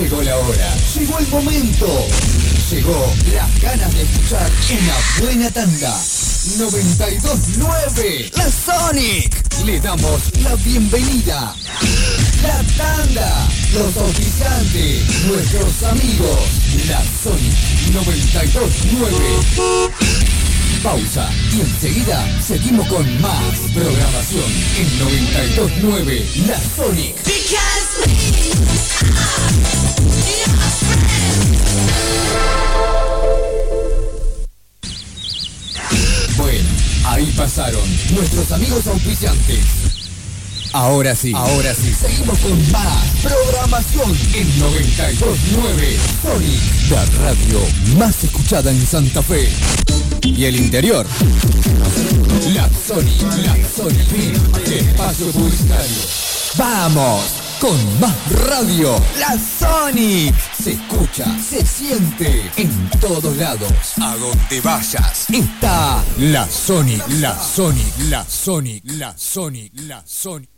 Llegó la hora, llegó el momento, llegó las ganas de escuchar una buena tanda. 92.9 La Sonic. Le damos la bienvenida. La tanda, los oficiantes, nuestros amigos. La Sonic 92.9. Pausa y enseguida seguimos con más programación en 92.9 La Sonic. Ahí pasaron nuestros amigos auspiciantes. Ahora sí, ahora sí, seguimos con más programación en 92.9 Sonic, la radio más escuchada en Santa Fe y el interior. La Sonic, la Sonic, espacio publicitario. ¡Vamos! Con más radio, la Sonic. Se escucha, se siente en todos lados. A donde vayas. Está la Sonic, la Sonic, la Sonic, la Sonic, la Sonic.